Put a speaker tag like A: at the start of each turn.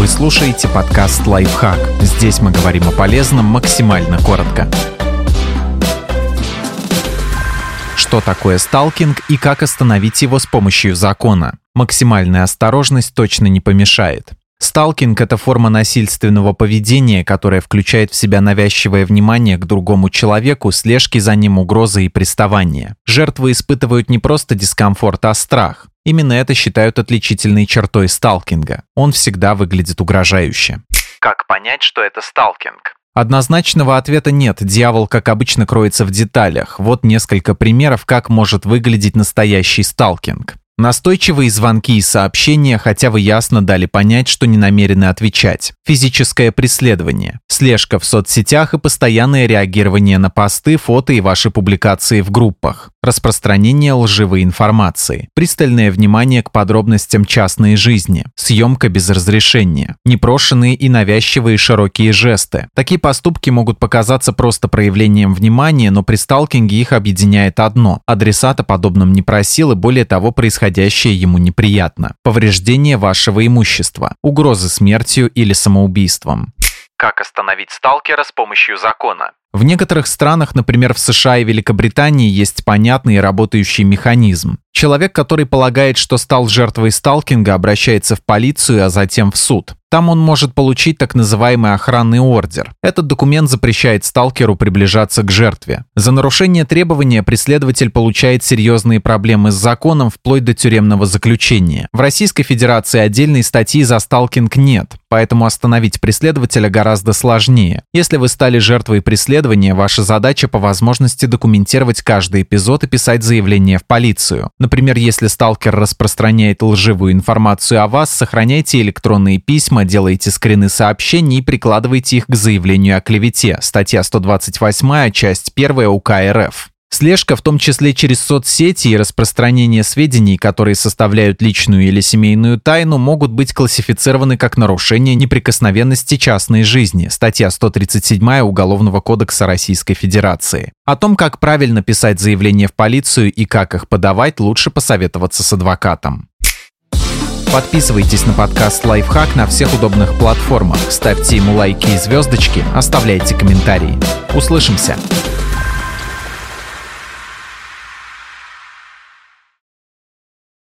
A: Вы слушаете подкаст «Лайфхак». Здесь мы говорим о полезном максимально коротко. Что такое сталкинг и как остановить его с помощью закона? Максимальная осторожность точно не помешает. Сталкинг – это форма насильственного поведения, которая включает в себя навязчивое внимание к другому человеку, слежки за ним, угрозы и приставания. Жертвы испытывают не просто дискомфорт, а страх. Именно это считают отличительной чертой сталкинга. Он всегда выглядит угрожающе.
B: Как понять, что это сталкинг?
A: Однозначного ответа нет, дьявол, как обычно, кроется в деталях. Вот несколько примеров, как может выглядеть настоящий сталкинг. Настойчивые звонки и сообщения, хотя вы ясно дали понять, что не намерены отвечать. Физическое преследование. Слежка в соцсетях и постоянное реагирование на посты, фото и ваши публикации в группах. Распространение лживой информации. Пристальное внимание к подробностям частной жизни. Съемка без разрешения. Непрошенные и навязчивые широкие жесты. Такие поступки могут показаться просто проявлением внимания, но при сталкинге их объединяет одно. Адресата подобным не просил и более того происходящее ему неприятно. Повреждение вашего имущества, угрозы смертью или самоубийством.
B: Как остановить сталкера с помощью закона?
A: В некоторых странах, например, в США и Великобритании, есть понятный и работающий механизм. Человек, который полагает, что стал жертвой сталкинга, обращается в полицию, а затем в суд. Там он может получить так называемый охранный ордер. Этот документ запрещает сталкеру приближаться к жертве. За нарушение требования преследователь получает серьезные проблемы с законом вплоть до тюремного заключения. В Российской Федерации отдельной статьи за сталкинг нет, поэтому остановить преследователя гораздо сложнее. Если вы стали жертвой преследования, ваша задача по возможности документировать каждый эпизод и писать заявление в полицию. Например, если сталкер распространяет лживую информацию о вас, сохраняйте электронные письма, делайте скрины сообщений и прикладывайте их к заявлению о клевете. Статья 128, часть 1 УК РФ. Слежка, в том числе через соцсети и распространение сведений, которые составляют личную или семейную тайну, могут быть классифицированы как нарушение неприкосновенности частной жизни, статья 137 Уголовного кодекса Российской Федерации. О том, как правильно писать заявления в полицию и как их подавать, лучше посоветоваться с адвокатом. Подписывайтесь на подкаст «Лайфхак» на всех удобных платформах, ставьте ему лайки и звездочки, оставляйте комментарии. Услышимся!